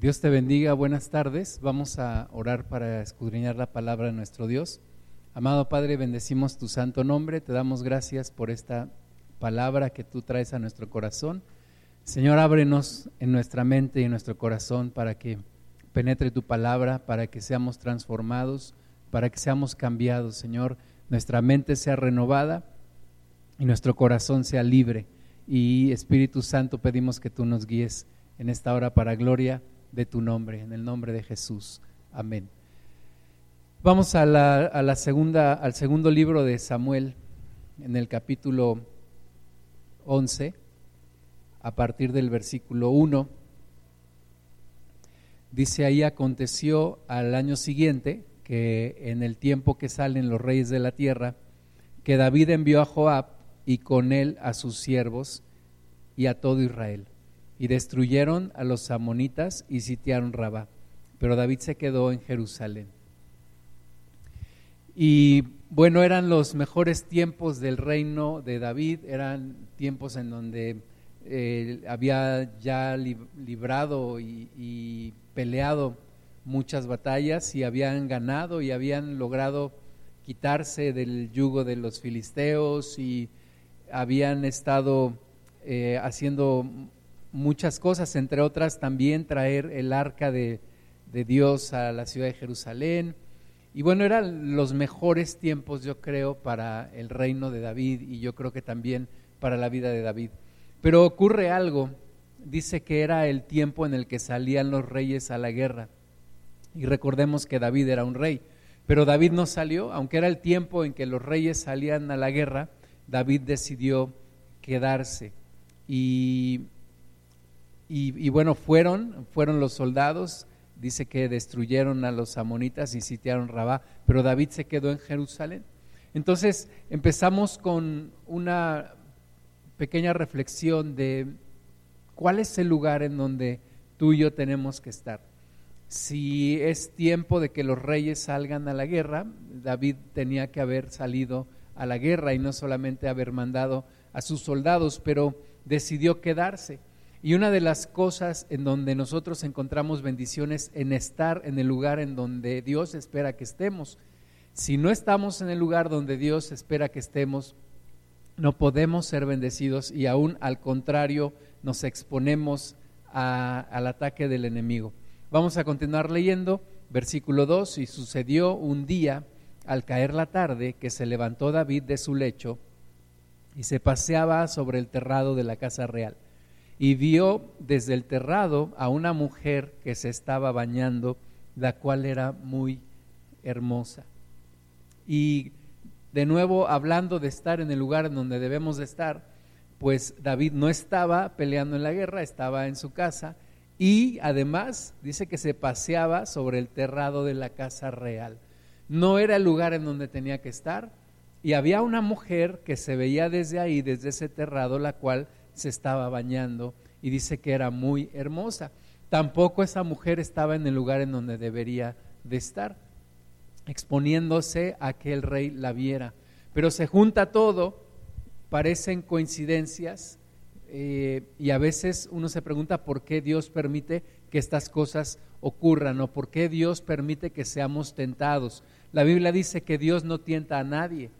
Dios te bendiga, buenas tardes. Vamos a orar para escudriñar la palabra de nuestro Dios. Amado Padre, bendecimos tu santo nombre, te damos gracias por esta palabra que tú traes a nuestro corazón. Señor, ábrenos en nuestra mente y en nuestro corazón para que penetre tu palabra, para que seamos transformados, para que seamos cambiados, Señor. Nuestra mente sea renovada y nuestro corazón sea libre. Y Espíritu Santo, pedimos que tú nos guíes en esta hora para gloria de tu nombre, en el nombre de Jesús. Amén. Vamos a la, segunda, al segundo libro de Samuel, en el capítulo 11, a partir del versículo 1. Dice ahí, aconteció al año siguiente, que en el tiempo que salen los reyes de la tierra, que David envió a Joab y con él a sus siervos y a todo Israel y destruyeron a los amonitas y sitiaron Rabá. Pero David se quedó en Jerusalén. Y bueno, eran los mejores tiempos del reino de David, eran tiempos en donde eh, había ya librado y, peleado muchas batallas y habían ganado y habían logrado quitarse del yugo de los filisteos y habían estado eh, haciendo muchas cosas, entre otras también traer el arca de, Dios a la ciudad de Jerusalén. Y bueno, eran los mejores tiempos, yo creo, para el reino de David y yo creo que también para la vida de David. Pero ocurre algo, dice que era el tiempo en el que salían los reyes a la guerra. Y recordemos que David era un rey, pero David no salió, aunque era el tiempo en que los reyes salían a la guerra, David decidió quedarse. Y y, bueno, fueron, fueron los soldados, dice que destruyeron a los amonitas y sitiaron Rabá, pero David se quedó en Jerusalén. Entonces empezamos con una pequeña reflexión de cuál es el lugar en donde tú y yo tenemos que estar. Si es tiempo de que los reyes salgan a la guerra, David tenía que haber salido a la guerra y no solamente haber mandado a sus soldados, pero decidió quedarse. Y una de las cosas en donde nosotros encontramos bendiciones en estar en el lugar en donde Dios espera que estemos. Si no estamos en el lugar donde Dios espera que estemos, no podemos ser bendecidos y aún al contrario nos exponemos al ataque del enemigo. Vamos a continuar leyendo versículo 2 y sucedió un día al caer la tarde que se levantó David de su lecho y se paseaba sobre el terrado de la casa real y vio desde el terrado a una mujer que se estaba bañando, la cual era muy hermosa. Y de nuevo, hablando de estar en el lugar en donde debemos de estar, pues David no estaba peleando en la guerra, estaba en su casa y además dice que se paseaba sobre el terrado de la casa real. No era el lugar en donde tenía que estar y había una mujer que se veía desde ahí, desde ese terrado, la cual se estaba bañando y dice que era muy hermosa. Tampoco esa mujer estaba en el lugar en donde debería de estar, exponiéndose a que el rey la viera. Pero se junta todo, parecen coincidencias eh, y a veces uno se pregunta por qué Dios permite que estas cosas ocurran o por qué Dios permite que seamos tentados. La Biblia dice que Dios no tienta a nadie,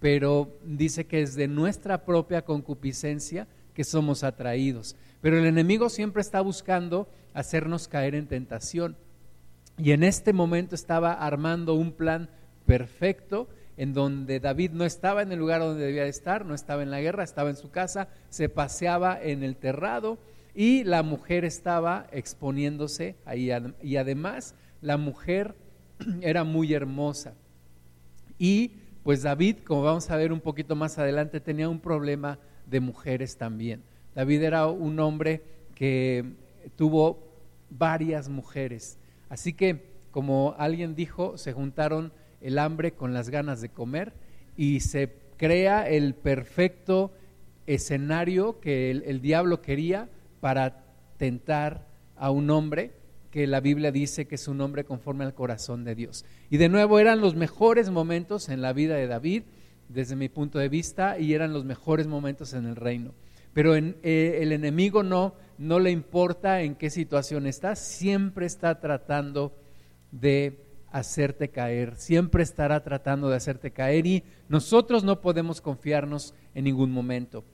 pero dice que es de nuestra propia concupiscencia que somos atraídos. Pero el enemigo siempre está buscando hacernos caer en tentación. Y en este momento estaba armando un plan perfecto en donde David no estaba en el lugar donde debía estar, no estaba en la guerra, estaba en su casa, se paseaba en el terrado y la mujer estaba exponiéndose ahí. Y además la mujer era muy hermosa. Y pues David, como vamos a ver un poquito más adelante, tenía un problema de mujeres también. David era un hombre que tuvo varias mujeres. Así que, como alguien dijo, se juntaron el hambre con las ganas de comer y se crea el perfecto escenario que el, diablo quería para tentar a un hombre que la Biblia dice que es un hombre conforme al corazón de Dios. Y de nuevo eran los mejores momentos en la vida de David, desde mi punto de vista, y eran los mejores momentos en el reino. Pero en, eh, el enemigo no no le importa en qué situación estás, siempre está tratando de hacerte caer, siempre estará tratando de hacerte caer y nosotros no podemos confiarnos en ningún momento.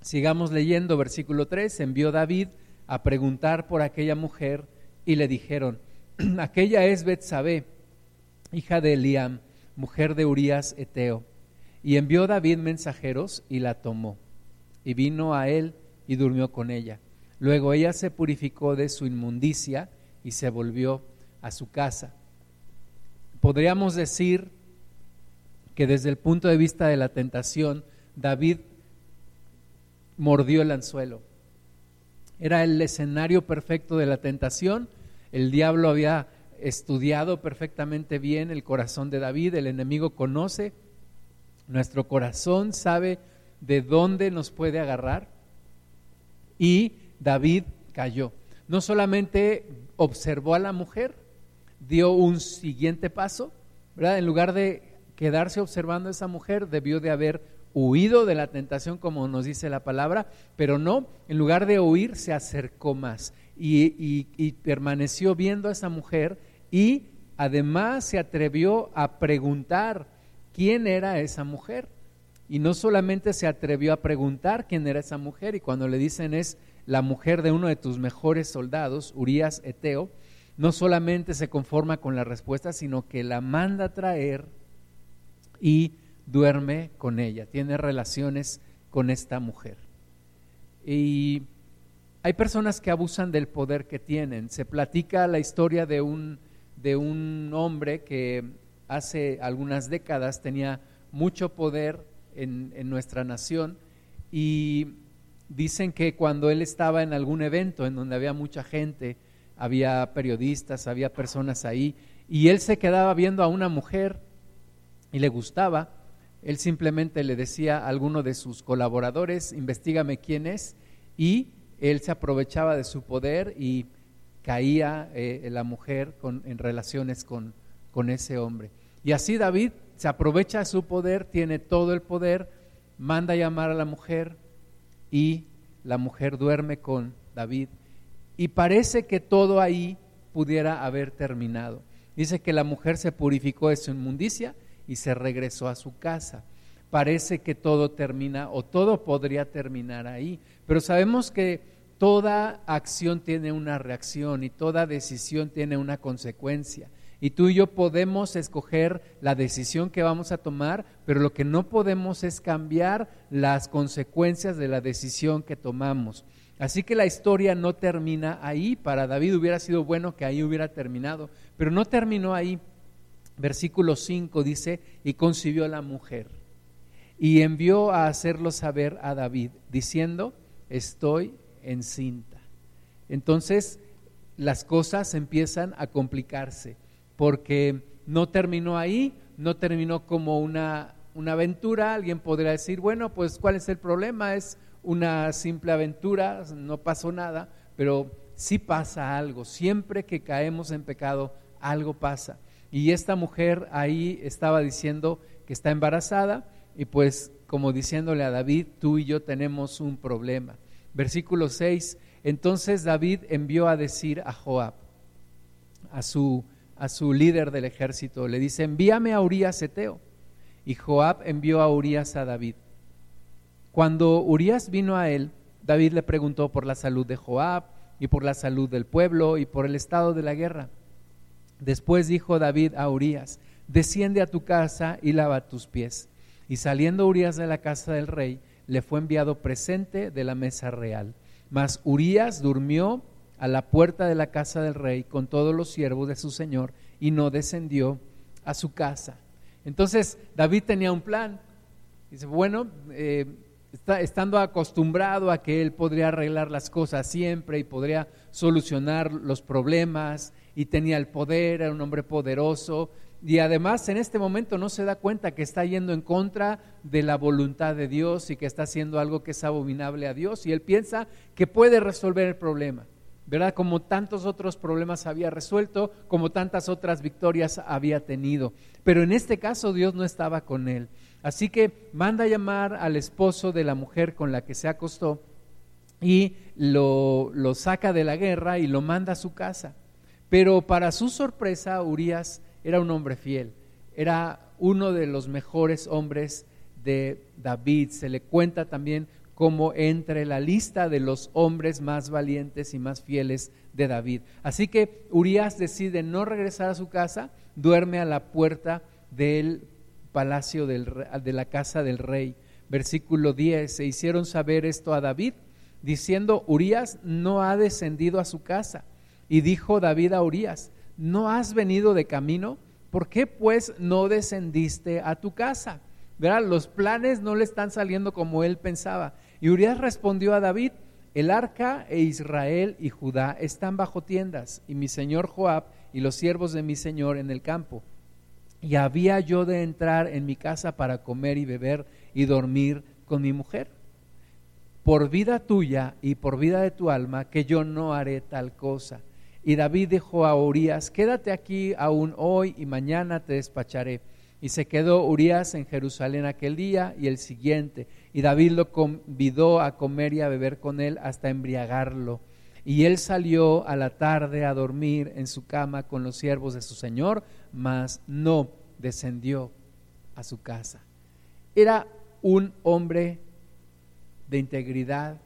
Sigamos leyendo versículo 3, envió David a preguntar por aquella mujer y le dijeron, aquella es Betsabé, hija de Eliam, mujer de Urías Eteo. Y envió David mensajeros y la tomó. Y vino a él y durmió con ella. Luego ella se purificó de su inmundicia y se volvió a su casa. Podríamos decir que desde el punto de vista de la tentación, David mordió el anzuelo. Era el escenario perfecto de la tentación. El diablo había estudiado perfectamente bien el corazón de David, el enemigo conoce nuestro corazón, sabe de dónde nos puede agarrar y David cayó. No solamente observó a la mujer, dio un siguiente paso, ¿verdad? En lugar de quedarse observando a esa mujer, debió de haber huido de la tentación, como nos dice la palabra, pero no, en lugar de huir, se acercó más y, permaneció viendo a esa mujer y además se atrevió a preguntar quién era esa mujer. Y no solamente se atrevió a preguntar quién era esa mujer, y cuando le dicen es la mujer de uno de tus mejores soldados, Urias Eteo, no solamente se conforma con la respuesta, sino que la manda a traer y duerme con ella, tiene relaciones con esta mujer. Y hay personas que abusan del poder que tienen. Se platica la historia de un, de un hombre que hace algunas décadas tenía mucho poder en, en nuestra nación y dicen que cuando él estaba en algún evento en donde había mucha gente, había periodistas, había personas ahí, y él se quedaba viendo a una mujer y le gustaba, él simplemente le decía a alguno de sus colaboradores, investigame quién es, y él se aprovechaba de su poder y caía eh, la mujer en relaciones con, con ese hombre. Y así David se aprovecha de su poder, tiene todo el poder, manda a llamar a la mujer y la mujer duerme con David. Y parece que todo ahí pudiera haber terminado. Dice que la mujer se purificó de su inmundicia y se regresó a su casa. Parece que todo termina o todo podría terminar ahí. Pero sabemos que toda acción tiene una reacción y toda decisión tiene una consecuencia. Y tú y yo podemos escoger la decisión que vamos a tomar, pero lo que no podemos es cambiar las consecuencias de la decisión que tomamos. Así que la historia no termina ahí. Para David hubiera sido bueno que ahí hubiera terminado, pero no terminó ahí. Versículo 5 dice, y concibió la mujer y envió a hacerlo saber a David, diciendo, estoy encinta. Entonces las cosas empiezan a complicarse, porque no terminó ahí, no terminó como una, una aventura. Alguien podría decir, bueno, pues ¿cuál es el problema? Es una simple aventura, no pasó nada, pero sí pasa algo. Siempre que caemos en pecado, algo pasa. Y esta mujer ahí estaba diciendo que está embarazada y pues como diciéndole a David, tú y yo tenemos un problema. Versículo 6, entonces David envió a decir a Joab, a su, a su líder del ejército, le dice, envíame a Urias Eteo. Y Joab envió a Urias a David. Cuando Urias vino a él, David le preguntó por la salud de Joab y por la salud del pueblo y por el estado de la guerra. Después dijo David a Urias, desciende a tu casa y lava tus pies. Y saliendo Urias de la casa del rey, le fue enviado presente de la mesa real. Mas Urias durmió a la puerta de la casa del rey con todos los siervos de su señor y no descendió a su casa. Entonces David tenía un plan. Dice, bueno, eh, estando acostumbrado a que él podría arreglar las cosas siempre y podría solucionar los problemas y tenía el poder, era un hombre poderoso y además en este momento no se da cuenta que está yendo en contra de la voluntad de Dios y que está haciendo algo que es abominable a Dios y él piensa que puede resolver el problema. ¿verdad? Como tantos otros problemas había resuelto, como tantas otras victorias había tenido. Pero en este caso Dios no estaba con él. Así que manda a llamar al esposo de la mujer con la que se acostó y lo, lo saca de la guerra y lo manda a su casa. Pero para su sorpresa, Urias era un hombre fiel, era uno de los mejores hombres de David. Se le cuenta también como entre la lista de los hombres más valientes y más fieles de David. Así que Urias decide no regresar a su casa, duerme a la puerta del palacio del, de la casa del rey. Versículo 10, se hicieron saber esto a David, diciendo, Urias no ha descendido a su casa. Y dijo David a Urias, ¿no has venido de camino? ¿Por qué pues no descendiste a tu casa? Verá, los planes no le están saliendo como él pensaba. Y Urias respondió a David, el arca e Israel y Judá están bajo tiendas, y mi señor Joab y los siervos de mi señor en el campo. Y había yo de entrar en mi casa para comer y beber y dormir con mi mujer. Por vida tuya y por vida de tu alma, que yo no haré tal cosa. Y David dijo a Urias, quédate aquí aún hoy y mañana te despacharé. Y se quedó Urias en Jerusalén aquel día y el siguiente. Y David lo convidó a comer y a beber con él hasta embriagarlo. Y él salió a la tarde a dormir en su cama con los siervos de su señor, mas no descendió a su casa. Era un hombre de integridad,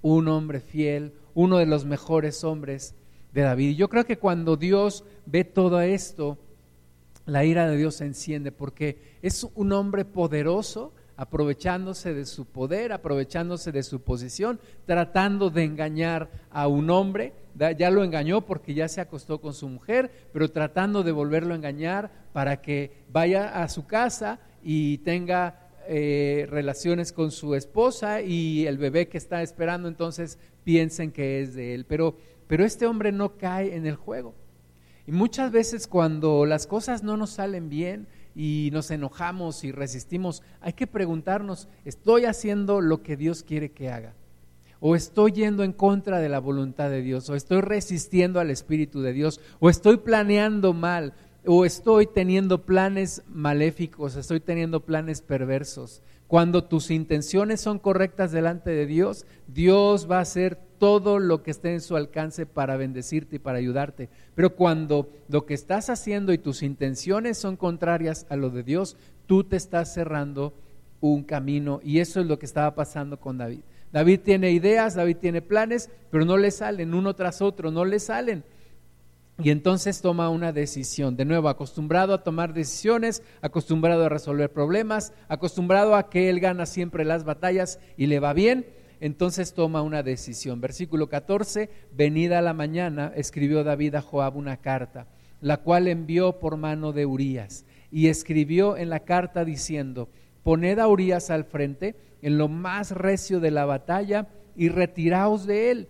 un hombre fiel, uno de los mejores hombres de David. Yo creo que cuando Dios ve todo esto, la ira de Dios se enciende porque es un hombre poderoso, aprovechándose de su poder, aprovechándose de su posición, tratando de engañar a un hombre. Ya lo engañó porque ya se acostó con su mujer, pero tratando de volverlo a engañar para que vaya a su casa y tenga eh, relaciones con su esposa y el bebé que está esperando entonces piensen que es de él. Pero, pero este hombre no cae en el juego. Y muchas veces cuando las cosas no nos salen bien y nos enojamos y resistimos, hay que preguntarnos, ¿estoy haciendo lo que Dios quiere que haga? ¿O estoy yendo en contra de la voluntad de Dios? ¿O estoy resistiendo al Espíritu de Dios? ¿O estoy planeando mal? ¿O estoy teniendo planes maléficos? ¿Estoy teniendo planes perversos? Cuando tus intenciones son correctas delante de Dios, Dios va a hacer todo lo que esté en su alcance para bendecirte y para ayudarte. Pero cuando lo que estás haciendo y tus intenciones son contrarias a lo de Dios, tú te estás cerrando un camino y eso es lo que estaba pasando con David. David tiene ideas, David tiene planes, pero no le salen uno tras otro, no le salen. Y entonces toma una decisión, de nuevo, acostumbrado a tomar decisiones, acostumbrado a resolver problemas, acostumbrado a que él gana siempre las batallas y le va bien, entonces toma una decisión. Versículo 14, venida la mañana, escribió David a Joab una carta, la cual envió por mano de Urías, y escribió en la carta diciendo, poned a Urías al frente en lo más recio de la batalla y retiraos de él,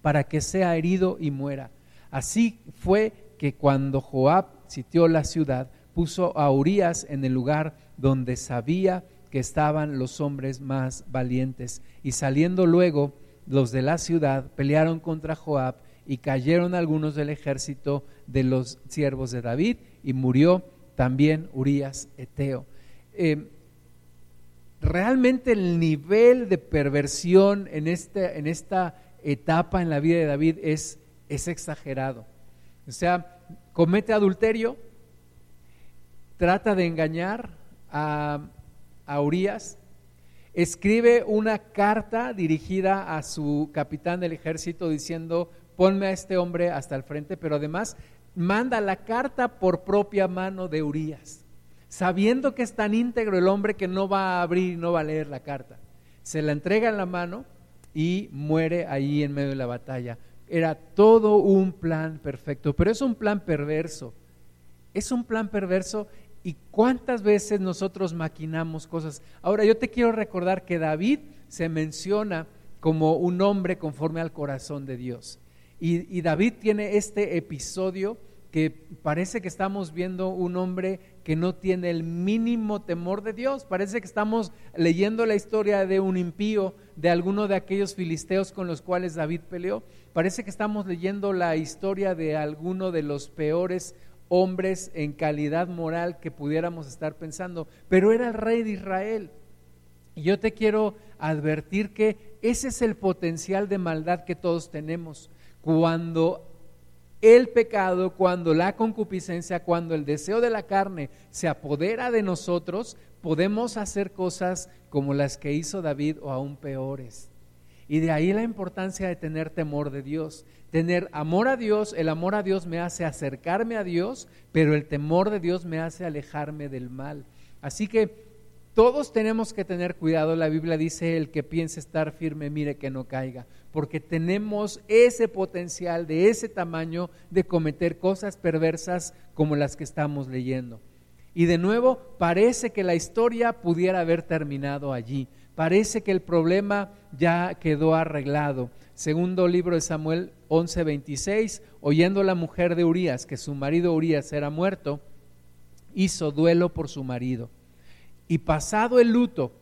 para que sea herido y muera Así fue que cuando Joab sitió la ciudad, puso a Urias en el lugar donde sabía que estaban los hombres más valientes. Y saliendo luego los de la ciudad, pelearon contra Joab y cayeron algunos del ejército de los siervos de David y murió también Urias Eteo. Eh, realmente el nivel de perversión en, este, en esta etapa en la vida de David es es exagerado. O sea, comete adulterio, trata de engañar a, a Urias, escribe una carta dirigida a su capitán del ejército diciendo, ponme a este hombre hasta el frente, pero además manda la carta por propia mano de Urias, sabiendo que es tan íntegro el hombre que no va a abrir y no va a leer la carta. Se la entrega en la mano y muere ahí en medio de la batalla. Era todo un plan perfecto, pero es un plan perverso. Es un plan perverso y cuántas veces nosotros maquinamos cosas. Ahora yo te quiero recordar que David se menciona como un hombre conforme al corazón de Dios. Y, David tiene este episodio que parece que estamos viendo un hombre que no tiene el mínimo temor de Dios. Parece que estamos leyendo la historia de un impío, de alguno de aquellos filisteos con los cuales David peleó. Parece que estamos leyendo la historia de alguno de los peores hombres en calidad moral que pudiéramos estar pensando, pero era el rey de Israel. Y yo te quiero advertir que ese es el potencial de maldad que todos tenemos. Cuando el pecado, cuando la concupiscencia, cuando el deseo de la carne se apodera de nosotros, podemos hacer cosas como las que hizo David o aún peores. Y de ahí la importancia de tener temor de Dios. Tener amor a Dios, el amor a Dios me hace acercarme a Dios, pero el temor de Dios me hace alejarme del mal. Así que todos tenemos que tener cuidado. La Biblia dice, el que piense estar firme, mire que no caiga, porque tenemos ese potencial de ese tamaño de cometer cosas perversas como las que estamos leyendo. Y de nuevo, parece que la historia pudiera haber terminado allí. Parece que el problema ya quedó arreglado. Segundo libro de Samuel 11:26, oyendo la mujer de Urías que su marido Urías era muerto, hizo duelo por su marido y pasado el luto,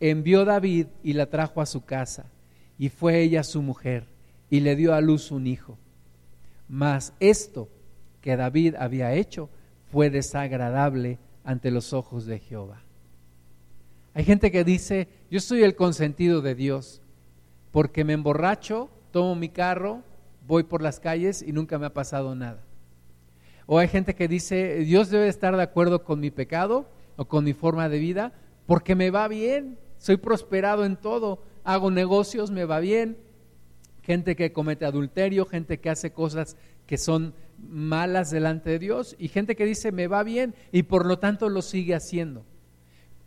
envió David y la trajo a su casa, y fue ella su mujer, y le dio a luz un hijo. Mas esto que David había hecho fue desagradable ante los ojos de Jehová. Hay gente que dice, yo soy el consentido de Dios, porque me emborracho, tomo mi carro, voy por las calles y nunca me ha pasado nada. O hay gente que dice, Dios debe estar de acuerdo con mi pecado o con mi forma de vida, porque me va bien, soy prosperado en todo, hago negocios, me va bien. Gente que comete adulterio, gente que hace cosas que son malas delante de Dios y gente que dice me va bien y por lo tanto lo sigue haciendo.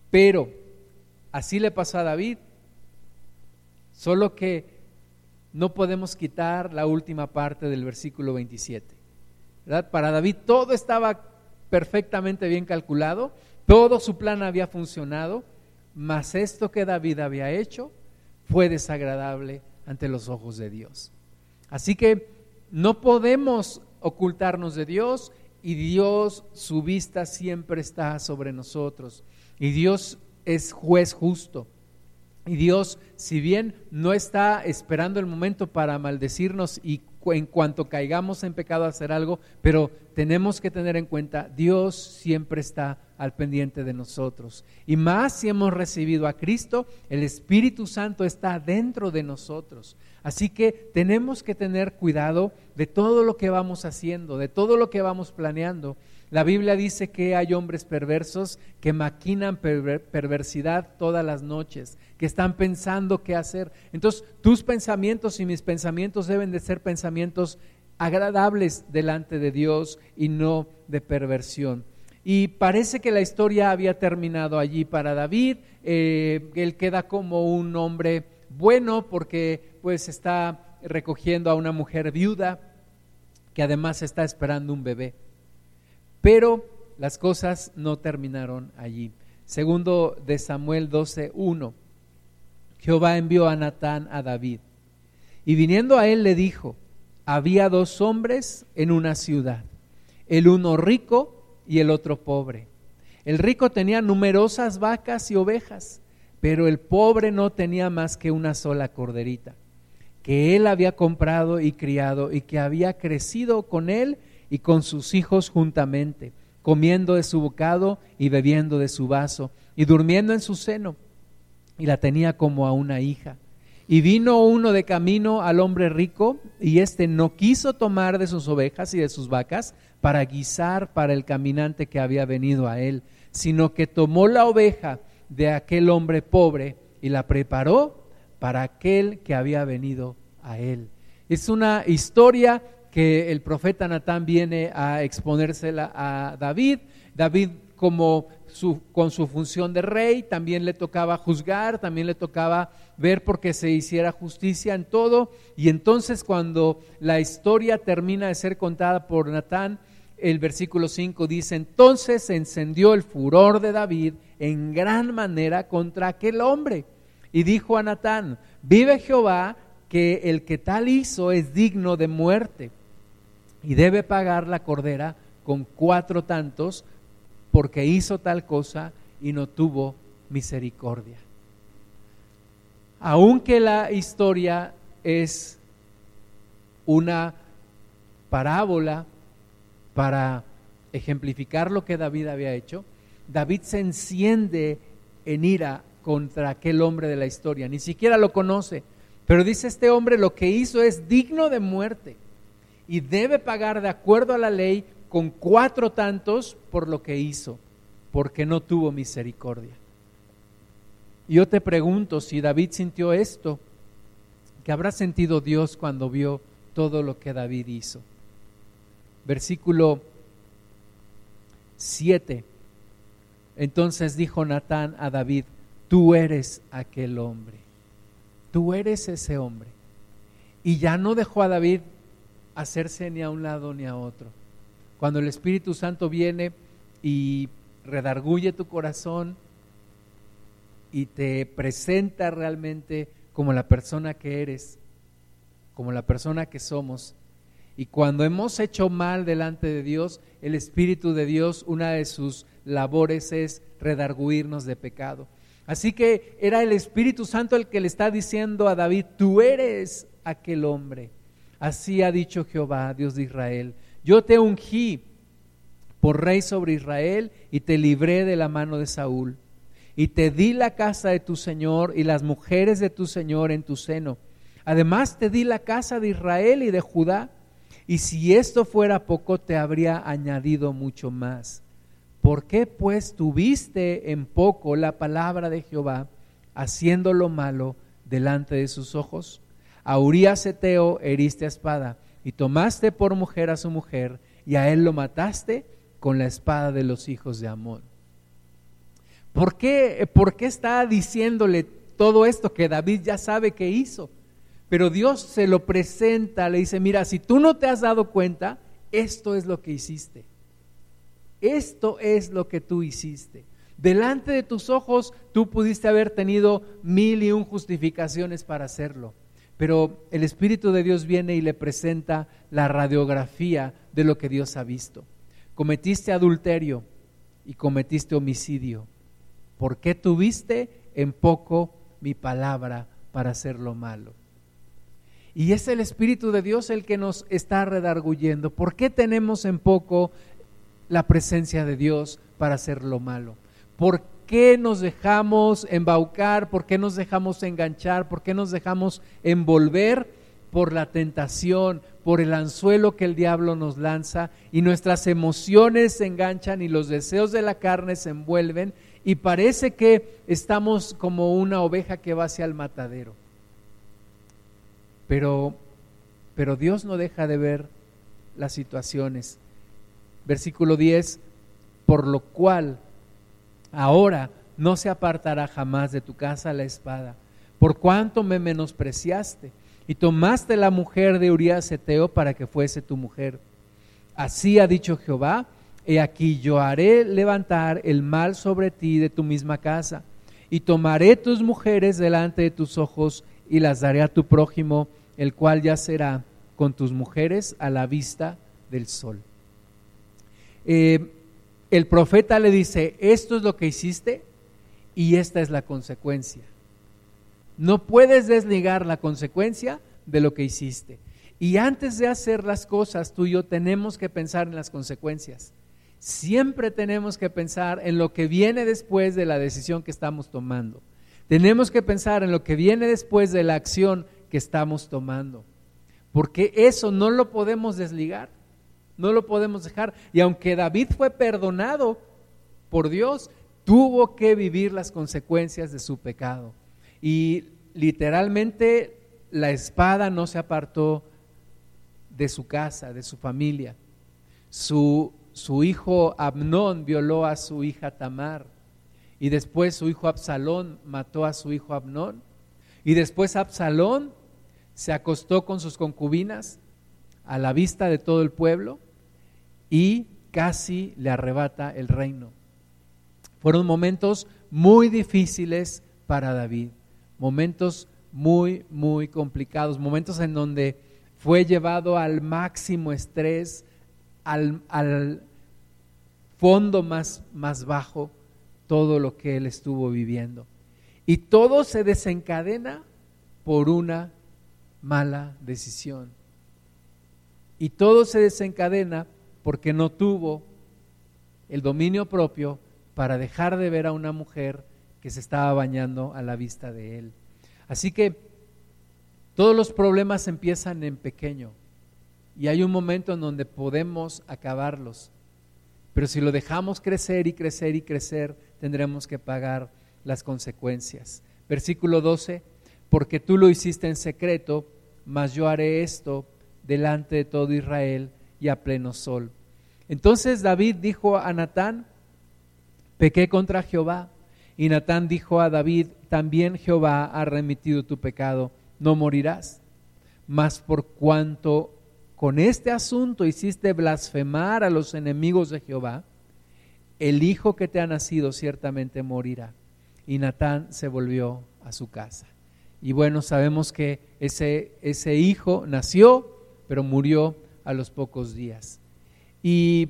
Pero así le pasó a David, solo que no podemos quitar la última parte del versículo 27. Para David todo estaba perfectamente bien calculado, todo su plan había funcionado, mas esto que David había hecho fue desagradable ante los ojos de Dios. Así que no podemos ocultarnos de Dios y Dios, su vista siempre está sobre nosotros. Y Dios es juez justo. Y Dios, si bien no está esperando el momento para maldecirnos y en cuanto caigamos en pecado hacer algo, pero tenemos que tener en cuenta, Dios siempre está al pendiente de nosotros. Y más si hemos recibido a Cristo, el Espíritu Santo está dentro de nosotros. Así que tenemos que tener cuidado de todo lo que vamos haciendo, de todo lo que vamos planeando. La Biblia dice que hay hombres perversos que maquinan perversidad todas las noches, que están pensando qué hacer. Entonces, tus pensamientos y mis pensamientos deben de ser pensamientos agradables delante de Dios y no de perversión. Y parece que la historia había terminado allí para David. Eh, él queda como un hombre bueno porque pues está recogiendo a una mujer viuda que además está esperando un bebé. Pero las cosas no terminaron allí. Segundo de Samuel 12:1. Jehová envió a Natán a David. Y viniendo a él le dijo, había dos hombres en una ciudad, el uno rico y el otro pobre. El rico tenía numerosas vacas y ovejas, pero el pobre no tenía más que una sola corderita, que él había comprado y criado y que había crecido con él y con sus hijos juntamente, comiendo de su bocado y bebiendo de su vaso, y durmiendo en su seno, y la tenía como a una hija. Y vino uno de camino al hombre rico, y éste no quiso tomar de sus ovejas y de sus vacas para guisar para el caminante que había venido a él, sino que tomó la oveja de aquel hombre pobre y la preparó para aquel que había venido a él. Es una historia que el profeta Natán viene a exponérsela a David. David como su, con su función de rey, también le tocaba juzgar, también le tocaba ver por qué se hiciera justicia en todo. Y entonces cuando la historia termina de ser contada por Natán, el versículo 5 dice, entonces se encendió el furor de David en gran manera contra aquel hombre. Y dijo a Natán, vive Jehová, que el que tal hizo es digno de muerte y debe pagar la cordera con cuatro tantos porque hizo tal cosa y no tuvo misericordia. Aunque la historia es una parábola para ejemplificar lo que David había hecho, David se enciende en ira contra aquel hombre de la historia, ni siquiera lo conoce, pero dice este hombre lo que hizo es digno de muerte y debe pagar de acuerdo a la ley con cuatro tantos por lo que hizo, porque no tuvo misericordia. Yo te pregunto si David sintió esto, ¿qué habrá sentido Dios cuando vio todo lo que David hizo? Versículo 7. Entonces dijo Natán a David, tú eres aquel hombre, tú eres ese hombre. Y ya no dejó a David hacerse ni a un lado ni a otro. Cuando el Espíritu Santo viene y redarguye tu corazón, y te presenta realmente como la persona que eres, como la persona que somos. Y cuando hemos hecho mal delante de Dios, el Espíritu de Dios, una de sus labores es redarguirnos de pecado. Así que era el Espíritu Santo el que le está diciendo a David, tú eres aquel hombre. Así ha dicho Jehová, Dios de Israel. Yo te ungí por rey sobre Israel y te libré de la mano de Saúl y te di la casa de tu Señor y las mujeres de tu Señor en tu seno. Además te di la casa de Israel y de Judá, y si esto fuera poco te habría añadido mucho más. ¿Por qué pues tuviste en poco la palabra de Jehová, haciendo lo malo delante de sus ojos? A Urías Eteo heriste a espada, y tomaste por mujer a su mujer, y a él lo mataste con la espada de los hijos de Amón. ¿Por qué, ¿Por qué está diciéndole todo esto que David ya sabe que hizo? Pero Dios se lo presenta, le dice, mira, si tú no te has dado cuenta, esto es lo que hiciste. Esto es lo que tú hiciste. Delante de tus ojos tú pudiste haber tenido mil y un justificaciones para hacerlo. Pero el Espíritu de Dios viene y le presenta la radiografía de lo que Dios ha visto. Cometiste adulterio y cometiste homicidio ¿Por qué tuviste en poco mi palabra para hacer lo malo? Y es el Espíritu de Dios el que nos está redarguyendo. ¿Por qué tenemos en poco la presencia de Dios para hacer lo malo? ¿Por qué nos dejamos embaucar? ¿Por qué nos dejamos enganchar? ¿Por qué nos dejamos envolver por la tentación, por el anzuelo que el diablo nos lanza? Y nuestras emociones se enganchan y los deseos de la carne se envuelven y parece que estamos como una oveja que va hacia el matadero. Pero, pero Dios no deja de ver las situaciones. Versículo 10, por lo cual ahora no se apartará jamás de tu casa la espada, por cuanto me menospreciaste y tomaste la mujer de Urias Eteo para que fuese tu mujer. Así ha dicho Jehová, He aquí yo haré levantar el mal sobre ti de tu misma casa, y tomaré tus mujeres delante de tus ojos y las daré a tu prójimo, el cual yacerá con tus mujeres a la vista del sol. Eh, el profeta le dice, esto es lo que hiciste y esta es la consecuencia. No puedes desligar la consecuencia de lo que hiciste. Y antes de hacer las cosas, tú yo tenemos que pensar en las consecuencias siempre tenemos que pensar en lo que viene después de la decisión que estamos tomando. Tenemos que pensar en lo que viene después de la acción que estamos tomando. Porque eso no lo podemos desligar, no lo podemos dejar. Y aunque David fue perdonado por Dios, tuvo que vivir las consecuencias de su pecado. Y literalmente la espada no se apartó de su casa, de su familia. Su su hijo Abnón violó a su hija Tamar y después su hijo Absalón mató a su hijo Abnón y después Absalón se acostó con sus concubinas a la vista de todo el pueblo y casi le arrebata el reino. Fueron momentos muy difíciles para David, momentos muy, muy complicados, momentos en donde fue llevado al máximo estrés, al, al, fondo más, más bajo todo lo que él estuvo viviendo. Y todo se desencadena por una mala decisión. Y todo se desencadena porque no tuvo el dominio propio para dejar de ver a una mujer que se estaba bañando a la vista de él. Así que todos los problemas empiezan en pequeño y hay un momento en donde podemos acabarlos. Pero si lo dejamos crecer y crecer y crecer, tendremos que pagar las consecuencias. Versículo 12, porque tú lo hiciste en secreto, mas yo haré esto delante de todo Israel y a pleno sol. Entonces David dijo a Natán, pequé contra Jehová. Y Natán dijo a David, también Jehová ha remitido tu pecado, no morirás. Mas por cuanto con este asunto hiciste blasfemar a los enemigos de Jehová, el hijo que te ha nacido ciertamente morirá. Y Natán se volvió a su casa. Y bueno, sabemos que ese, ese hijo nació, pero murió a los pocos días. Y,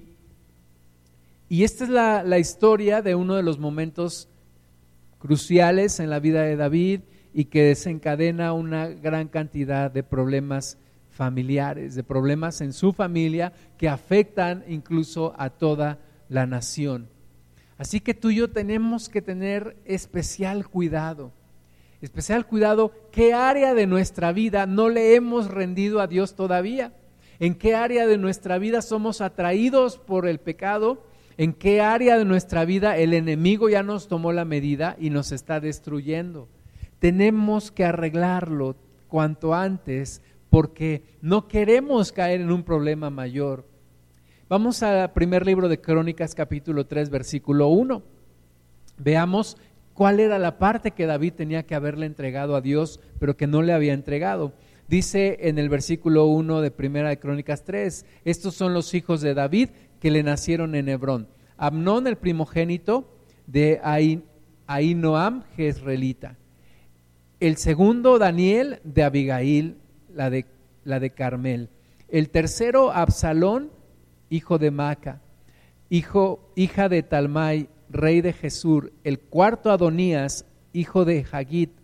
y esta es la, la historia de uno de los momentos cruciales en la vida de David y que desencadena una gran cantidad de problemas familiares, de problemas en su familia que afectan incluso a toda la nación. Así que tú y yo tenemos que tener especial cuidado especial cuidado qué área de nuestra vida no le hemos rendido a Dios todavía, en qué área de nuestra vida somos atraídos por el pecado, en qué área de nuestra vida el enemigo ya nos tomó la medida y nos está destruyendo. Tenemos que arreglarlo cuanto antes porque no queremos caer en un problema mayor. Vamos al primer libro de Crónicas capítulo 3 versículo 1. Veamos cuál era la parte que David tenía que haberle entregado a Dios, pero que no le había entregado. Dice en el versículo 1 de Primera de Crónicas 3, estos son los hijos de David que le nacieron en Hebrón. Amnón, el primogénito de Ainoam, jezreelita. El segundo, Daniel, de Abigail, la de, la de Carmel. El tercero, Absalón, hijo de Maca, hija de Talmai, rey de Jesús, el cuarto Adonías, hijo de Hagit,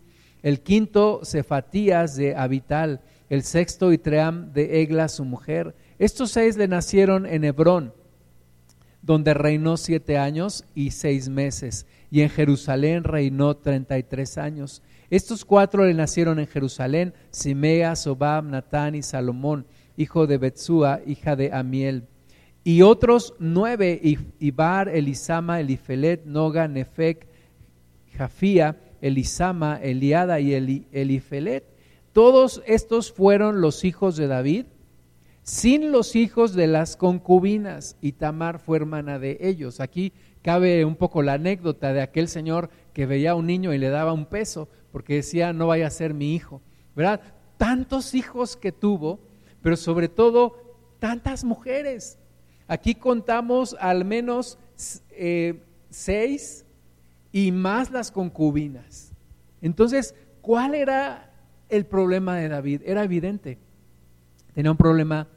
el quinto Cefatías de Abital, el sexto Itream de Egla, su mujer. Estos seis le nacieron en Hebrón, donde reinó siete años y seis meses, y en Jerusalén reinó treinta y tres años. Estos cuatro le nacieron en Jerusalén, Simea, Sobab, Natán y Salomón, hijo de Betsúa, hija de Amiel y otros nueve, Ibar, Elisama, Elifelet, Noga, Nefec, Jafía, Elisama, Eliada y Elifelet. Todos estos fueron los hijos de David, sin los hijos de las concubinas, y Tamar fue hermana de ellos. Aquí cabe un poco la anécdota de aquel señor que veía a un niño y le daba un peso, porque decía, no vaya a ser mi hijo. ¿Verdad? Tantos hijos que tuvo, pero sobre todo tantas mujeres. Aquí contamos al menos eh, seis y más las concubinas. Entonces, ¿cuál era el problema de David? Era evidente. Tenía un problema,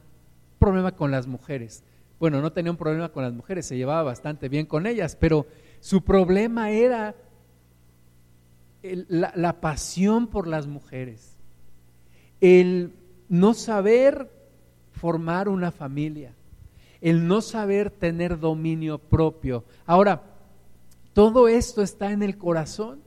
problema con las mujeres. Bueno, no tenía un problema con las mujeres, se llevaba bastante bien con ellas, pero su problema era la pasión por las mujeres, el no saber formar una familia el no saber tener dominio propio. Ahora, todo esto está en el corazón,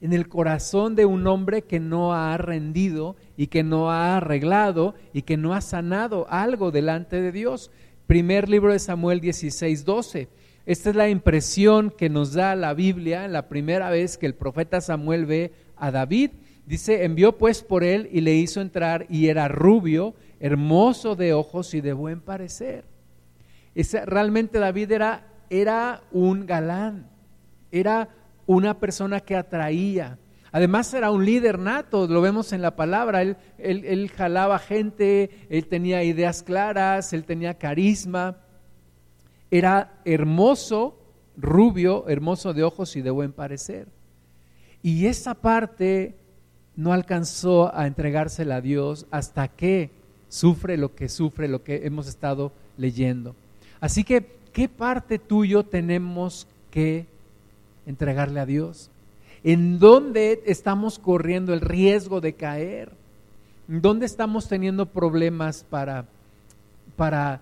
en el corazón de un hombre que no ha rendido y que no ha arreglado y que no ha sanado algo delante de Dios. Primer libro de Samuel 16, 12. Esta es la impresión que nos da la Biblia la primera vez que el profeta Samuel ve a David. Dice, envió pues por él y le hizo entrar y era rubio, hermoso de ojos y de buen parecer realmente David era, era un galán, era una persona que atraía. Además era un líder nato, lo vemos en la palabra, él, él, jalaba gente, él tenía ideas claras, él tenía carisma, era hermoso, rubio, hermoso de ojos y de buen parecer. Y esa parte no alcanzó a entregársela a Dios hasta que sufre lo que sufre, lo que hemos estado leyendo. Así que, ¿qué parte tuyo tenemos que entregarle a Dios? ¿En dónde estamos corriendo el riesgo de caer? ¿En dónde estamos teniendo problemas para, para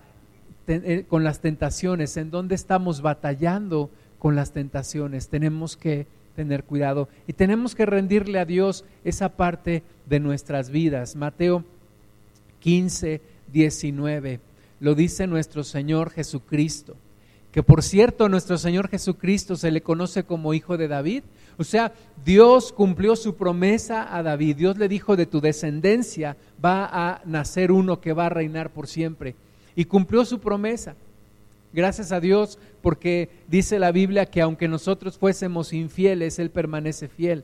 eh, con las tentaciones? ¿En dónde estamos batallando con las tentaciones? Tenemos que, tener cuidado. Y tenemos que rendirle a Dios esa parte de nuestras vidas. Mateo 15, 19, lo dice nuestro Señor Jesucristo. Que por cierto, nuestro Señor Jesucristo se le conoce como hijo de David. O sea, Dios cumplió su promesa a David. Dios le dijo, de tu descendencia va a nacer uno que va a reinar por siempre. Y cumplió su promesa. Gracias a Dios porque dice la Biblia que aunque nosotros fuésemos infieles, Él permanece fiel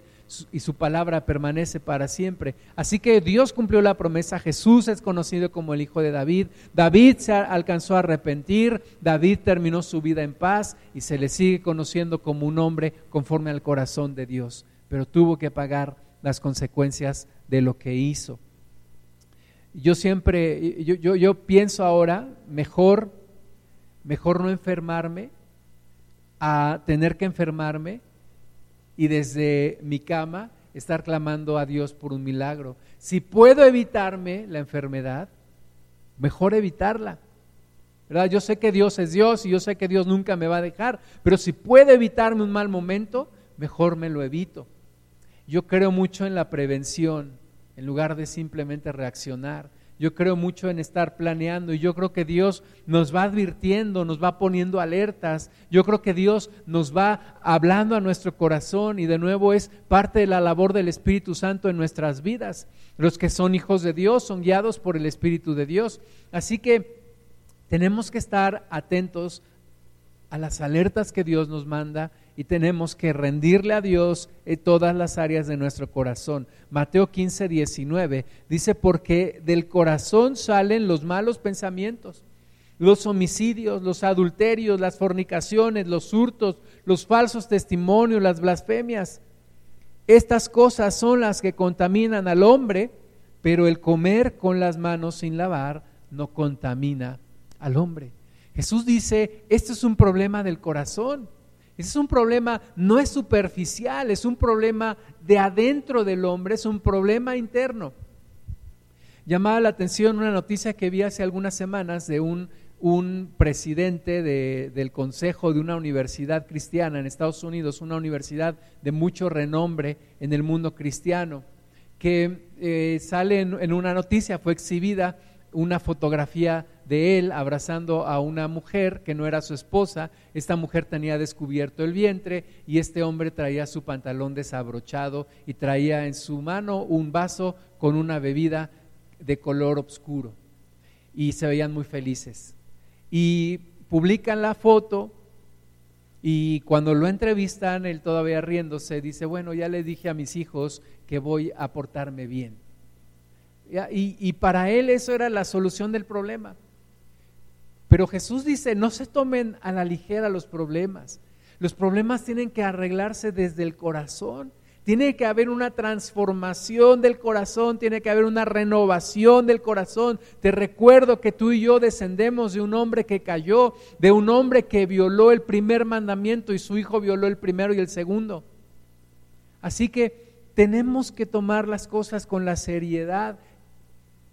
y su palabra permanece para siempre. Así que Dios cumplió la promesa, Jesús es conocido como el Hijo de David, David se alcanzó a arrepentir, David terminó su vida en paz y se le sigue conociendo como un hombre conforme al corazón de Dios, pero tuvo que pagar las consecuencias de lo que hizo. Yo siempre, yo, yo, yo pienso ahora, mejor mejor no enfermarme a tener que enfermarme y desde mi cama estar clamando a Dios por un milagro. Si puedo evitarme la enfermedad, mejor evitarla. ¿Verdad? Yo sé que Dios es Dios y yo sé que Dios nunca me va a dejar, pero si puedo evitarme un mal momento, mejor me lo evito. Yo creo mucho en la prevención en lugar de simplemente reaccionar. Yo creo mucho en estar planeando y yo creo que Dios nos va advirtiendo, nos va poniendo alertas. Yo creo que Dios nos va hablando a nuestro corazón y de nuevo es parte de la labor del Espíritu Santo en nuestras vidas. Los que son hijos de Dios son guiados por el Espíritu de Dios. Así que tenemos que estar atentos a las alertas que Dios nos manda y tenemos que rendirle a Dios en todas las áreas de nuestro corazón. Mateo 15, 19 dice, porque del corazón salen los malos pensamientos, los homicidios, los adulterios, las fornicaciones, los hurtos, los falsos testimonios, las blasfemias. Estas cosas son las que contaminan al hombre, pero el comer con las manos sin lavar no contamina al hombre. Jesús dice, este es un problema del corazón. Ese es un problema, no es superficial, es un problema de adentro del hombre, es un problema interno. Llamaba la atención una noticia que vi hace algunas semanas de un, un presidente del consejo de una universidad cristiana en Estados Unidos, una universidad de mucho renombre en el mundo cristiano, que eh, sale en una noticia, fue exhibida una fotografía de él abrazando a una mujer que no era su esposa. Esta mujer tenía descubierto el vientre y este hombre traía su pantalón desabrochado y traía en su mano un vaso con una bebida de color oscuro. Y se veían muy felices. Y publican la foto y cuando lo entrevistan, él todavía riéndose, dice, bueno, ya le dije a mis hijos que voy a portarme bien. Y, para él eso era la solución del problema. Pero Jesús dice, no se tomen a la ligera los problemas. Los problemas tienen que arreglarse desde el corazón. Tiene que haber una transformación del corazón, tiene que haber una renovación del corazón. Te recuerdo que tú y yo descendemos de un hombre que cayó, de un hombre que violó el primer mandamiento y su hijo violó el primero y el segundo. Así que tenemos que tomar las cosas con la seriedad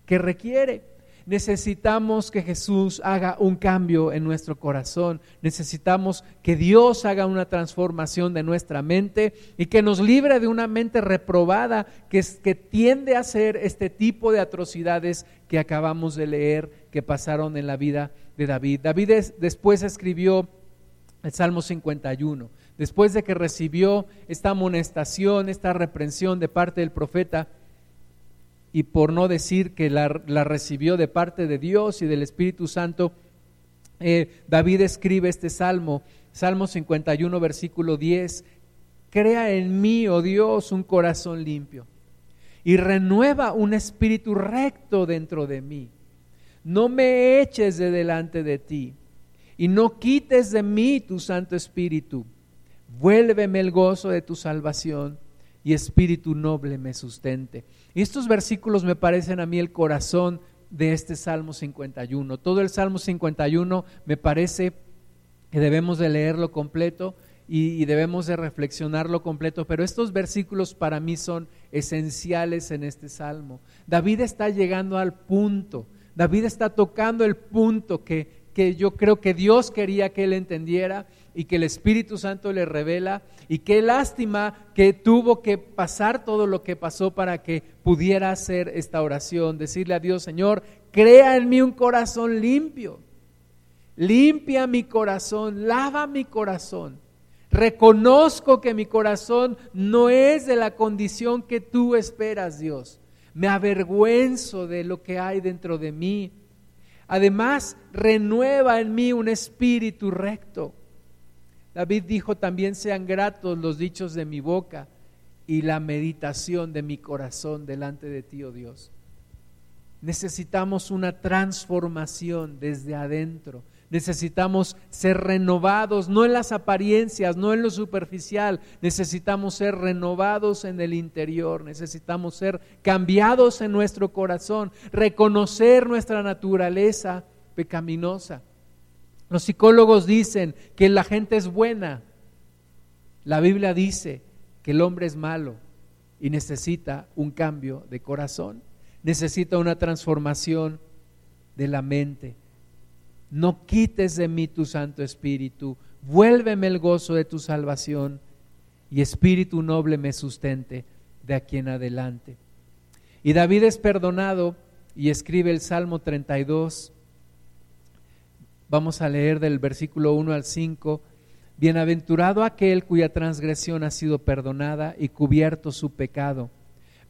que requiere. Necesitamos que Jesús haga un cambio en nuestro corazón. Necesitamos que Dios haga una transformación de nuestra mente y que nos libre de una mente reprobada que, que tiende a hacer este tipo de atrocidades que acabamos de leer que pasaron en la vida de David. David después escribió el Salmo 51. Después de que recibió esta amonestación, esta reprensión de parte del profeta, y por no decir que la, recibió de parte de Dios y del Espíritu Santo, eh, David escribe este salmo, Salmo 51, versículo 10, Crea en mí, oh Dios, un corazón limpio y renueva un espíritu recto dentro de mí. No me eches de delante de ti y no quites de mí tu Santo Espíritu. Vuélveme el gozo de tu salvación y espíritu noble me sustente. Y estos versículos me parecen a mí el corazón de este Salmo 51. Todo el Salmo 51 me parece que debemos de leerlo completo y, y, debemos de reflexionarlo completo, pero estos versículos para mí son esenciales en este Salmo. David está llegando al punto, David está tocando el punto que, que yo creo que Dios quería que él entendiera y que el Espíritu Santo le revela. Y qué lástima que tuvo que pasar todo lo que pasó para que pudiera hacer esta oración, decirle a Dios, Señor, crea en mí un corazón limpio, limpia mi corazón, lava mi corazón. Reconozco que mi corazón no es de la condición que tú esperas, Dios. Me avergüenzo de lo que hay dentro de mí. Además, renueva en mí un espíritu recto. David dijo, también sean gratos los dichos de mi boca y la meditación de mi corazón delante de ti, oh Dios. Necesitamos una transformación desde adentro. Necesitamos ser renovados, no en las apariencias, no en lo superficial. Necesitamos ser renovados en el interior. Necesitamos ser cambiados en nuestro corazón, reconocer nuestra naturaleza pecaminosa los psicólogos dicen que la gente es buena. La Biblia dice que el hombre es malo y necesita un cambio de corazón, necesita una transformación de la mente. No quites de mí tu Santo Espíritu, vuélveme el gozo de tu salvación y Espíritu noble me sustente de aquí en adelante. Y David es perdonado y escribe el Salmo 32, Vamos a leer del versículo 1 al 5. Bienaventurado aquel cuya transgresión ha sido perdonada y cubierto su pecado.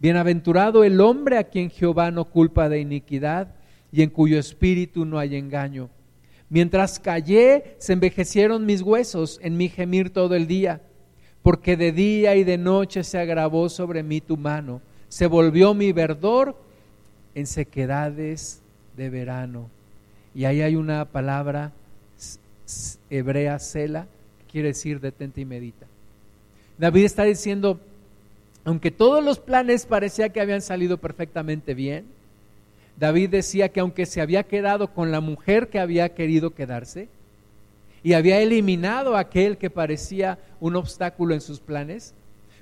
Bienaventurado el hombre a quien Jehová no culpa de iniquidad y en cuyo espíritu no hay engaño. Mientras callé, se envejecieron mis huesos en mi gemir todo el día, porque de día y de noche se agravó sobre mí tu mano, se volvió mi verdor en sequedades de verano. Y ahí hay una palabra hebrea, cela, que quiere decir detente y medita. David está diciendo, aunque todos los planes parecía que habían salido perfectamente bien, David decía que aunque se había quedado con la mujer que había querido quedarse y había eliminado a aquel que parecía un obstáculo en sus planes,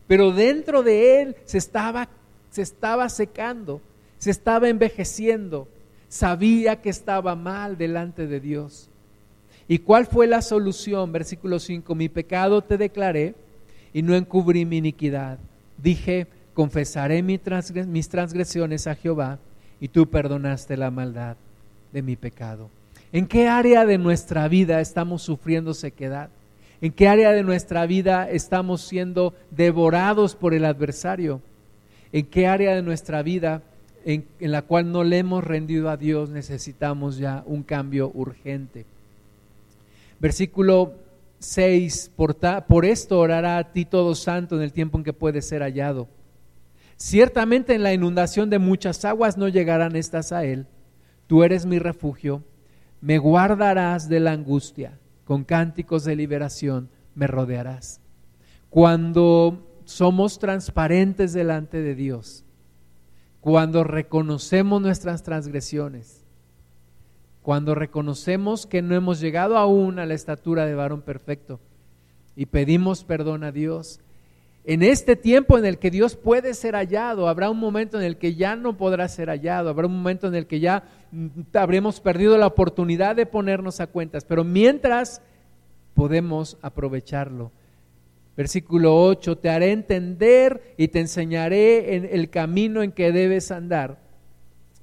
pero dentro de él se estaba, se estaba secando, se estaba envejeciendo, sabía que estaba mal delante de Dios. ¿Y cuál fue la solución? Versículo 5, mi pecado te declaré y no encubrí mi iniquidad. Dije, confesaré mis transgresiones a Jehová y tú perdonaste la maldad de mi pecado. ¿En qué área de nuestra vida estamos sufriendo sequedad? ¿En qué área de nuestra vida estamos siendo devorados por el adversario? ¿En qué área de nuestra vida en, la cual no le hemos rendido a Dios, necesitamos ya un cambio urgente. Versículo 6, por, por esto orará a ti todo santo en el tiempo en que puede ser hallado. Ciertamente en la inundación de muchas aguas no llegarán estas a él. Tú eres mi refugio, me guardarás de la angustia, con cánticos de liberación me rodearás. Cuando somos transparentes delante de Dios, cuando reconocemos nuestras transgresiones, cuando reconocemos que no hemos llegado aún a la estatura de varón perfecto y pedimos perdón a Dios, en este tiempo en el que Dios puede ser hallado, habrá un momento en el que ya no podrá ser hallado, habrá un momento en el que ya mm, habremos perdido la oportunidad de ponernos a cuentas, pero mientras podemos aprovecharlo Versículo 8, te haré entender y te enseñaré en el camino en que debes andar.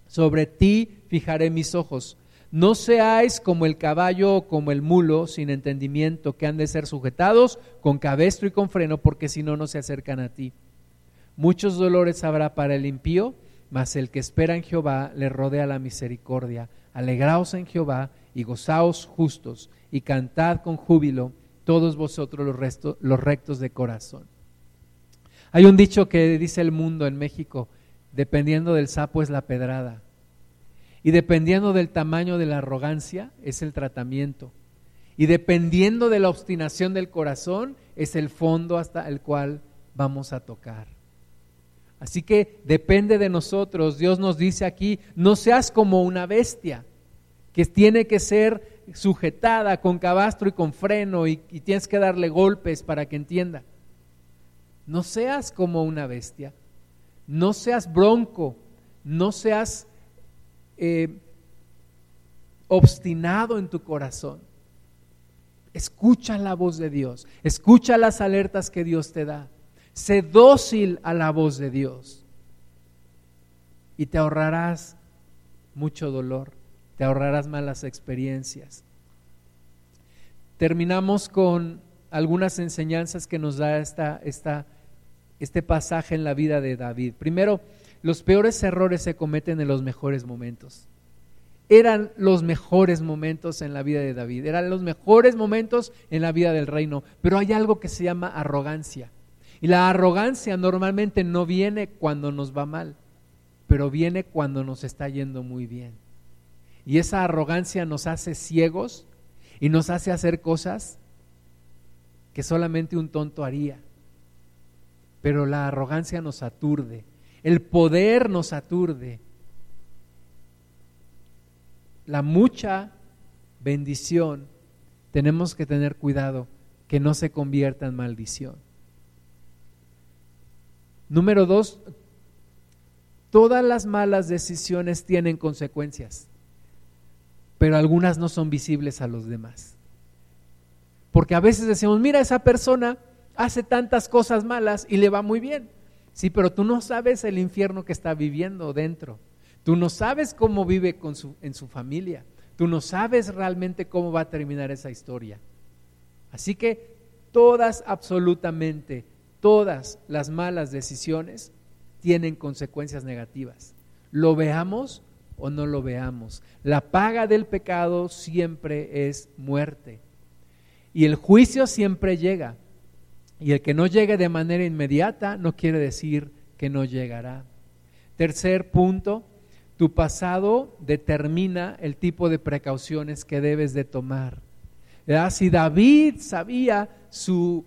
Sobre ti fijaré mis ojos. No seáis como el caballo o como el mulo sin entendimiento, que han de ser sujetados con cabestro y con freno, porque si no, no se acercan a ti. Muchos dolores habrá para el impío, mas el que espera en Jehová le rodea la misericordia. Alegraos en Jehová y gozaos justos, y cantad con júbilo todos vosotros los, los rectos de corazón. Hay un dicho que dice el mundo en México, dependiendo del sapo es la pedrada. Y dependiendo del tamaño de la arrogancia es el tratamiento. Y dependiendo de la obstinación del corazón es el fondo hasta el cual vamos a tocar. Así que depende de nosotros. Dios nos dice aquí, no seas como una bestia, que tiene que ser sujetada con cabastro y con freno y, tienes que darle golpes para que entienda. No seas como una bestia, no seas bronco, no seas eh, obstinado en tu corazón. Escucha la voz de Dios, escucha las alertas que Dios te da. Sé dócil a la voz de Dios y te ahorrarás mucho dolor, te ahorrarás malas experiencias. Terminamos con algunas enseñanzas que nos da esta, este pasaje en la vida de David. Primero, los peores errores se cometen en los mejores momentos. Eran los mejores momentos en la vida de David, eran los mejores momentos en la vida del reino, pero hay algo que se llama arrogancia. Y la arrogancia normalmente no viene cuando nos va mal, pero viene cuando nos está yendo muy bien. Y esa arrogancia nos hace ciegos y nos hace hacer cosas que solamente un tonto haría. Pero la arrogancia nos aturde, el poder nos aturde. La mucha bendición, tenemos que tener cuidado que no se convierta en maldición. Número dos, todas las malas decisiones tienen consecuencias, pero algunas no son visibles a los demás. Porque a veces decimos, mira, esa persona hace tantas cosas malas y le va muy bien. Sí, pero tú no sabes el infierno que está viviendo dentro. Tú no sabes cómo vive con en su familia. Tú no sabes realmente cómo va a terminar esa historia. Así que todas, absolutamente, todas las malas decisiones tienen consecuencias negativas. Lo veamos o no lo veamos. La paga del pecado siempre es muerte. Y el juicio siempre llega. Y el que no llegue de manera inmediata no quiere decir que no llegará. Tercer punto, tu pasado determina el tipo de precauciones que debes de tomar. Si David sabía su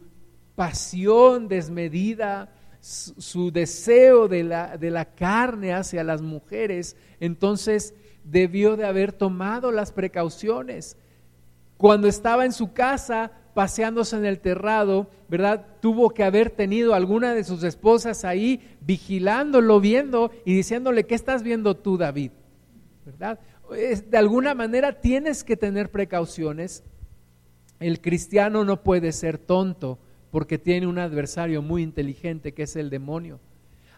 pasión desmedida, su, deseo de la, de la carne hacia las mujeres, entonces debió de haber tomado las precauciones. Cuando estaba en su casa paseándose en el terrado, ¿verdad? Tuvo que haber tenido alguna de sus esposas ahí vigilándolo, viendo y diciéndole, ¿qué estás viendo tú, David? ¿Verdad? De alguna manera tienes que tener precauciones. El cristiano no puede ser tonto porque tiene un adversario muy inteligente que es el demonio.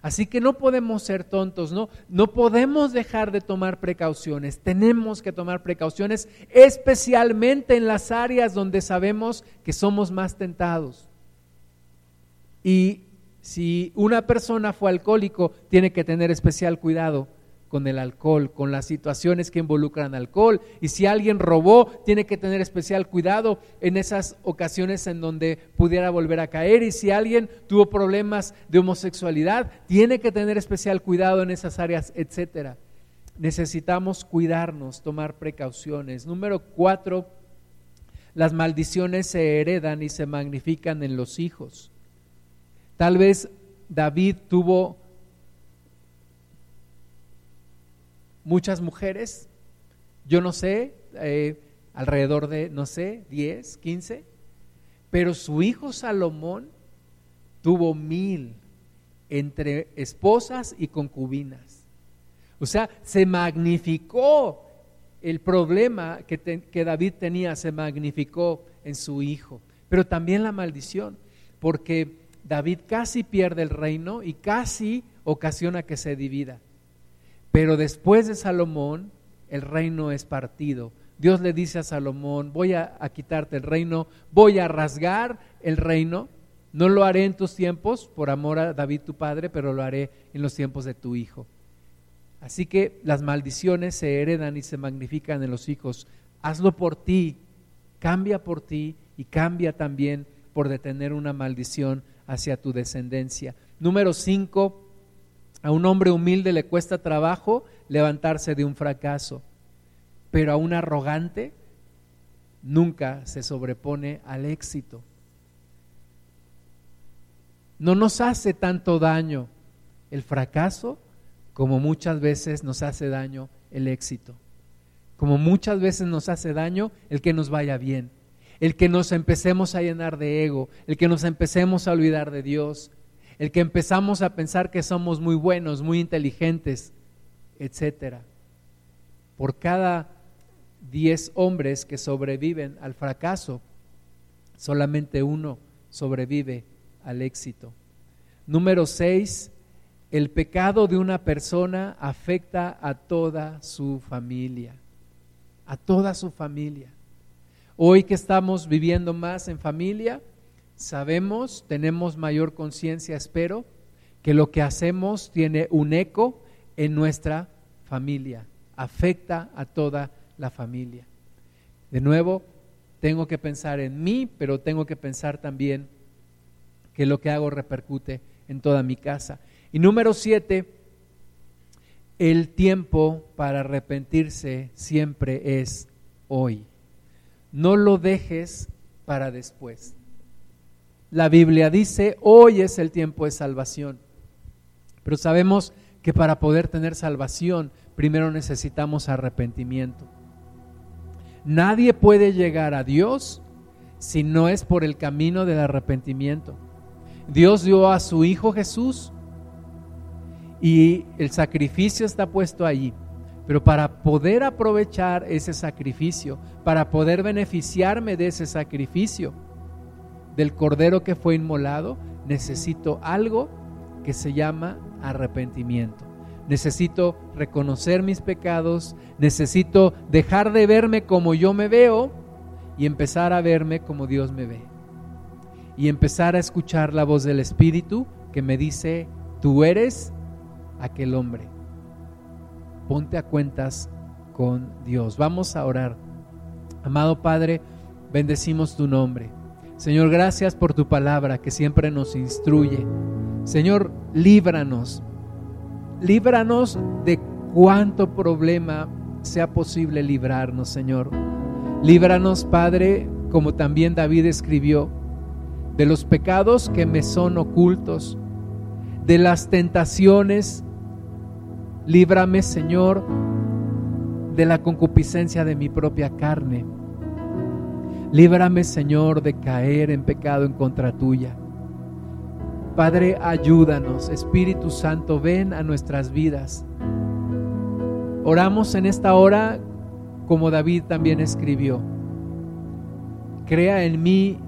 Así que no podemos ser tontos, ¿no? No podemos dejar de tomar precauciones. Tenemos que tomar precauciones, especialmente en las áreas donde sabemos que somos más tentados. Y si una persona fue alcohólico, tiene que tener especial cuidado con el alcohol, con las situaciones que involucran alcohol. Y si alguien robó, tiene que tener especial cuidado en esas ocasiones en donde pudiera volver a caer. Y si alguien tuvo problemas de homosexualidad, tiene que tener especial cuidado en esas áreas, etcétera. Necesitamos cuidarnos, tomar precauciones. Número cuatro, las maldiciones se heredan y se magnifican en los hijos. Tal vez David tuvo muchas mujeres, yo no sé, eh, alrededor de, no sé, 10, 15, pero su hijo Salomón tuvo mil entre esposas y concubinas. O sea, se magnificó el problema que, que David tenía, se magnificó en su hijo, pero también la maldición, porque David casi pierde el reino y casi ocasiona que se divida. Pero después de Salomón, el reino es partido. Dios le dice a Salomón, voy a, quitarte el reino, voy a rasgar el reino. No lo haré en tus tiempos, por amor a David tu padre, pero lo haré en los tiempos de tu hijo. Así que las maldiciones se heredan y se magnifican en los hijos. Hazlo por ti, cambia por ti y cambia también por detener una maldición hacia tu descendencia. Número cinco, a un hombre humilde le cuesta trabajo levantarse de un fracaso, pero a un arrogante nunca se sobrepone al éxito. No nos hace tanto daño el fracaso como muchas veces nos hace daño el éxito, como muchas veces nos hace daño el que nos vaya bien, el que nos empecemos a llenar de ego, el que nos empecemos a olvidar de Dios, el que empezamos a pensar que somos muy buenos, muy inteligentes, etcétera. Por cada 10 hombres que sobreviven al fracaso, solamente uno sobrevive al éxito. Número 6, el pecado de una persona afecta a toda su familia, a toda su familia. Hoy que estamos viviendo más en familia, sabemos, tenemos mayor conciencia, espero, que lo que hacemos tiene un eco en nuestra familia, afecta a toda la familia. De nuevo, tengo que pensar en mí, pero tengo que pensar también que lo que hago repercute en toda mi casa. Y número siete, el tiempo para arrepentirse siempre es hoy. No lo dejes para después. La Biblia dice, hoy es el tiempo de salvación. Pero sabemos que para poder tener salvación, primero necesitamos arrepentimiento. Nadie puede llegar a Dios si no es por el camino del arrepentimiento. Dios dio a su Hijo Jesús y el sacrificio está puesto allí. Pero para poder aprovechar ese sacrificio, para poder beneficiarme de ese sacrificio, del cordero que fue inmolado, necesito algo que se llama arrepentimiento. Necesito reconocer mis pecados, necesito dejar de verme como yo me veo y empezar a verme como Dios me ve. Y empezar a escuchar la voz del Espíritu que me dice, tú eres aquel hombre. Ponte a cuentas con Dios. Vamos a orar. Amado Padre, bendecimos tu nombre. Señor, gracias por tu palabra que siempre nos instruye. Señor, líbranos. Líbranos de cuánto problema sea posible librarnos, Señor. Líbranos, Padre, como también David escribió, de los pecados que me son ocultos, de las tentaciones. Líbrame, Señor, de la concupiscencia de mi propia carne Líbrame, Señor, de caer en pecado en contra tuya. Padre, ayúdanos. Espíritu Santo, ven a nuestras vidas. Oramos en esta hora como David también escribió. Crea en mí,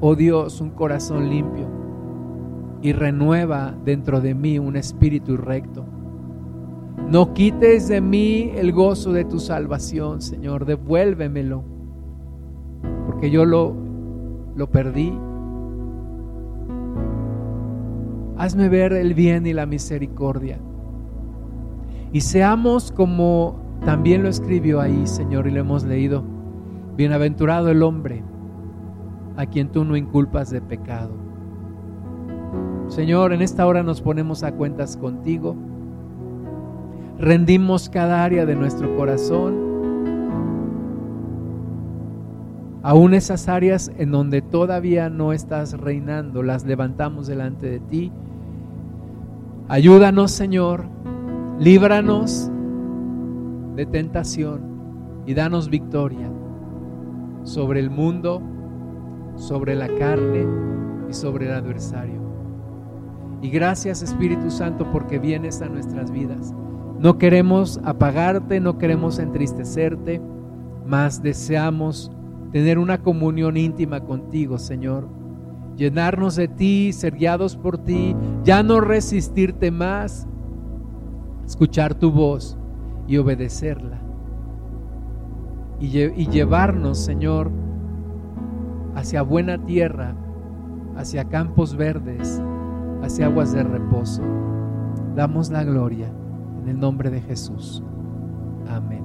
oh Dios, un corazón limpio y renueva dentro de mí un espíritu recto. No quites de mí el gozo de tu salvación, Señor, devuélvemelo porque yo lo, lo perdí. Hazme ver el bien y la misericordia. Y seamos como también lo escribió ahí, Señor, y lo hemos leído. Bienaventurado el hombre a quien tú no inculpas de pecado. Señor, en esta hora nos ponemos a cuentas contigo. Rendimos cada área de nuestro corazón Aún esas áreas en donde todavía no estás reinando, las levantamos delante de ti. Ayúdanos, Señor, líbranos de tentación y danos victoria sobre el mundo, sobre la carne y sobre el adversario. Y gracias Espíritu Santo porque vienes a nuestras vidas. No queremos apagarte, no queremos entristecerte, mas deseamos tener una comunión íntima contigo, Señor. Llenarnos de ti, ser guiados por ti, ya no resistirte más, escuchar tu voz y obedecerla. Y, llevarnos, Señor, hacia buena tierra, hacia campos verdes, hacia aguas de reposo. Damos la gloria en el nombre de Jesús. Amén.